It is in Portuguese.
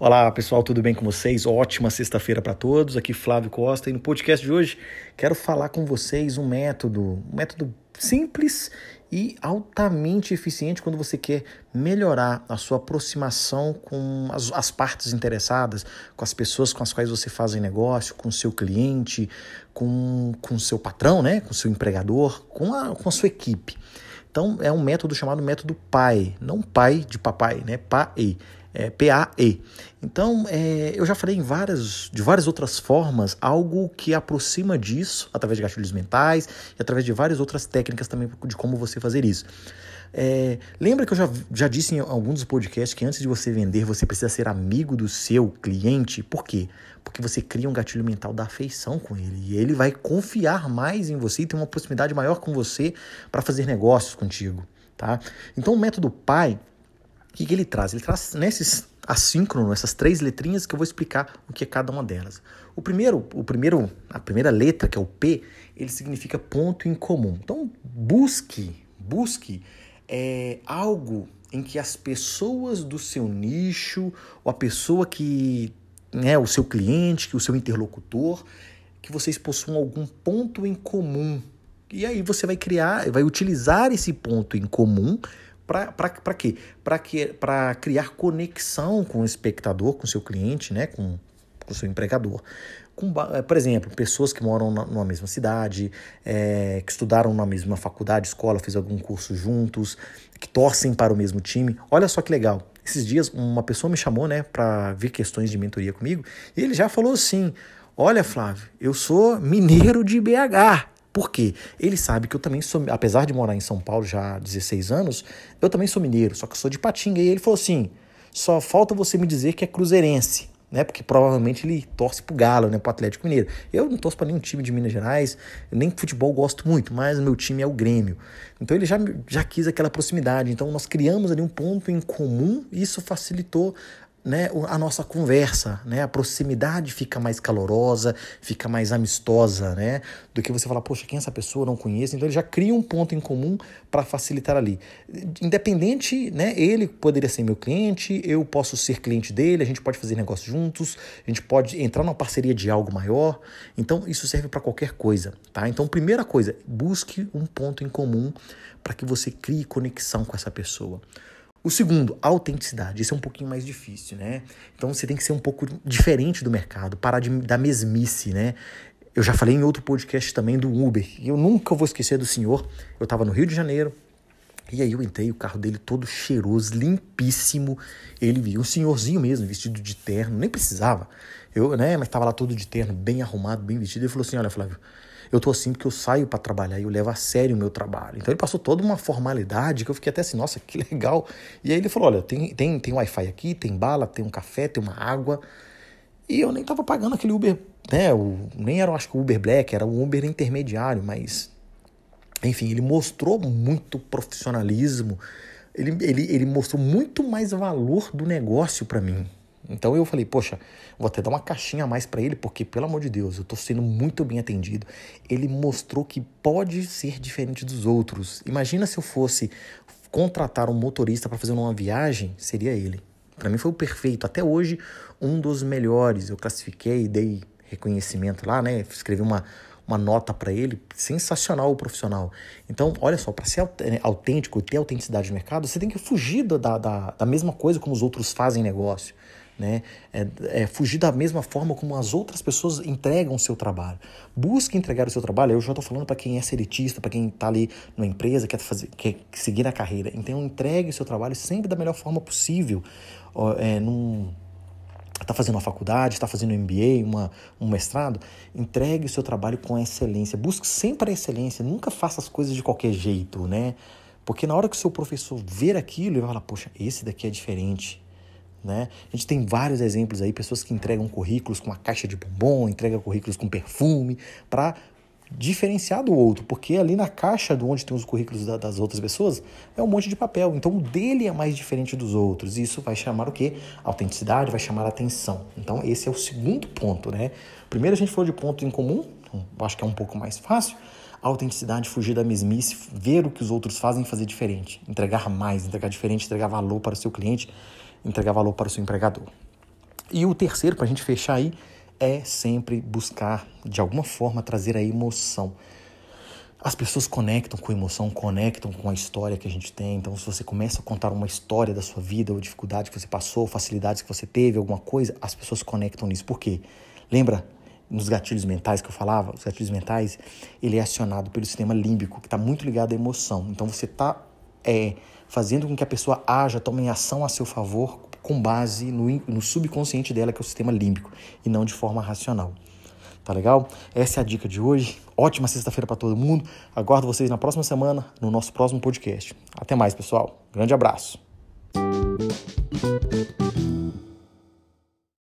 Olá pessoal, tudo bem com vocês? Ótima sexta-feira para todos. Aqui Flávio Costa e no podcast de hoje quero falar com vocês um método, um método simples e altamente eficiente quando você quer melhorar a sua aproximação com as, as partes interessadas, com as pessoas com as quais você faz negócio, com o seu cliente, com o seu patrão, né? com o seu empregador, com a, com a sua equipe. Então é um método chamado método PAE, não pai de papai, né? PAE é, PAE. Então, é, eu já falei em várias, de várias outras formas, algo que aproxima disso, através de gatilhos mentais e através de várias outras técnicas também de como você fazer isso. É, lembra que eu já, já disse em alguns dos podcasts que antes de você vender, você precisa ser amigo do seu cliente? Por quê? Porque você cria um gatilho mental da afeição com ele e ele vai confiar mais em você e ter uma proximidade maior com você para fazer negócios contigo. Tá? Então, o método PAI que, que ele traz? Ele traz nesses assíncrono, essas três letrinhas que eu vou explicar o que é cada uma delas. O primeiro, o primeiro, a primeira letra, que é o P, ele significa ponto em comum. Então, busque, busque é, algo em que as pessoas do seu nicho, ou a pessoa que, né, o seu cliente, que o seu interlocutor, que vocês possuam algum ponto em comum. E aí você vai criar, vai utilizar esse ponto em comum para quê? Para criar conexão com o espectador, com o seu cliente, né? com, com o seu empregador. Com, eh, por exemplo, pessoas que moram na, numa mesma cidade, é, que estudaram na mesma faculdade, escola, fez algum curso juntos, que torcem para o mesmo time. Olha só que legal. Esses dias uma pessoa me chamou né, para ver questões de mentoria comigo e ele já falou assim: Olha, Flávio, eu sou mineiro de BH. Por quê? Ele sabe que eu também sou, apesar de morar em São Paulo já há 16 anos, eu também sou mineiro, só que eu sou de Patinga. E ele falou assim: só falta você me dizer que é cruzeirense, né? Porque provavelmente ele torce pro Galo, né? Pro Atlético Mineiro. Eu não torço para nenhum time de Minas Gerais, nem futebol gosto muito, mas meu time é o Grêmio. Então ele já, já quis aquela proximidade. Então nós criamos ali um ponto em comum e isso facilitou né, a nossa conversa, né, a proximidade fica mais calorosa, fica mais amistosa, né, do que você falar, poxa, quem é essa pessoa, não conheço, então ele já cria um ponto em comum para facilitar ali. Independente, né, ele poderia ser meu cliente, eu posso ser cliente dele, a gente pode fazer negócio juntos, a gente pode entrar numa parceria de algo maior, então isso serve para qualquer coisa, tá? Então, primeira coisa, busque um ponto em comum para que você crie conexão com essa pessoa. O segundo, autenticidade. Isso é um pouquinho mais difícil, né? Então você tem que ser um pouco diferente do mercado, parar de, da mesmice, né? Eu já falei em outro podcast também do Uber. E eu nunca vou esquecer do senhor. Eu estava no Rio de Janeiro. E aí eu entrei, o carro dele todo cheiroso, limpíssimo. Ele viu um senhorzinho mesmo, vestido de terno, nem precisava. Eu, né, mas estava lá todo de terno, bem arrumado, bem vestido. Ele falou assim: "Olha, Flávio, eu tô assim porque eu saio para trabalhar e eu levo a sério o meu trabalho. Então ele passou toda uma formalidade que eu fiquei até assim, nossa, que legal. E aí ele falou: olha, tem, tem, tem Wi-Fi aqui, tem bala, tem um café, tem uma água. E eu nem tava pagando aquele Uber, né? O, nem era, acho que o Uber Black, era o Uber intermediário, mas. Enfim, ele mostrou muito profissionalismo. Ele, ele, ele mostrou muito mais valor do negócio para mim, então eu falei, poxa, vou até dar uma caixinha a mais para ele, porque pelo amor de Deus, eu tô sendo muito bem atendido. Ele mostrou que pode ser diferente dos outros. Imagina se eu fosse contratar um motorista para fazer uma viagem, seria ele. Para mim foi o perfeito, até hoje um dos melhores. Eu classifiquei, dei reconhecimento lá, né? Escrevi uma uma nota para ele, sensacional o profissional. Então, olha só, para ser é, autêntico, ter autenticidade no mercado, você tem que fugir da, da, da mesma coisa como os outros fazem negócio né? É, é, fugir da mesma forma como as outras pessoas entregam o seu trabalho. Busque entregar o seu trabalho. Eu já estou falando para quem é seletista, para quem está ali numa empresa, quer, fazer, quer seguir a carreira. Então, entregue o seu trabalho sempre da melhor forma possível. É, num, está fazendo uma faculdade, está fazendo um MBA, uma, um mestrado, entregue o seu trabalho com excelência. Busque sempre a excelência. Nunca faça as coisas de qualquer jeito, né? Porque na hora que o seu professor ver aquilo, ele vai falar, poxa, esse daqui é diferente. Né? A gente tem vários exemplos aí, pessoas que entregam currículos com uma caixa de bombom, entregam currículos com perfume, para diferenciar do outro, porque ali na caixa do onde tem os currículos da, das outras pessoas é um monte de papel, então o dele é mais diferente dos outros, e isso vai chamar o quê? Autenticidade, vai chamar atenção. Então esse é o segundo ponto, né? Primeiro a gente falou de ponto em comum, então, acho que é um pouco mais fácil. Autenticidade, fugir da mesmice, ver o que os outros fazem e fazer diferente. Entregar mais, entregar diferente, entregar valor para o seu cliente, entregar valor para o seu empregador. E o terceiro, para a gente fechar aí, é sempre buscar, de alguma forma, trazer a emoção. As pessoas conectam com a emoção, conectam com a história que a gente tem. Então, se você começa a contar uma história da sua vida, ou dificuldade que você passou, facilidades que você teve, alguma coisa, as pessoas conectam nisso. Por quê? Lembra nos gatilhos mentais que eu falava? Os gatilhos mentais, ele é acionado pelo sistema límbico, que está muito ligado à emoção. Então, você está é, fazendo com que a pessoa haja, tome ação a seu favor com base no, no subconsciente dela, que é o sistema límbico, e não de forma racional. Tá legal? Essa é a dica de hoje. Ótima sexta-feira para todo mundo. Aguardo vocês na próxima semana, no nosso próximo podcast. Até mais, pessoal. Grande abraço.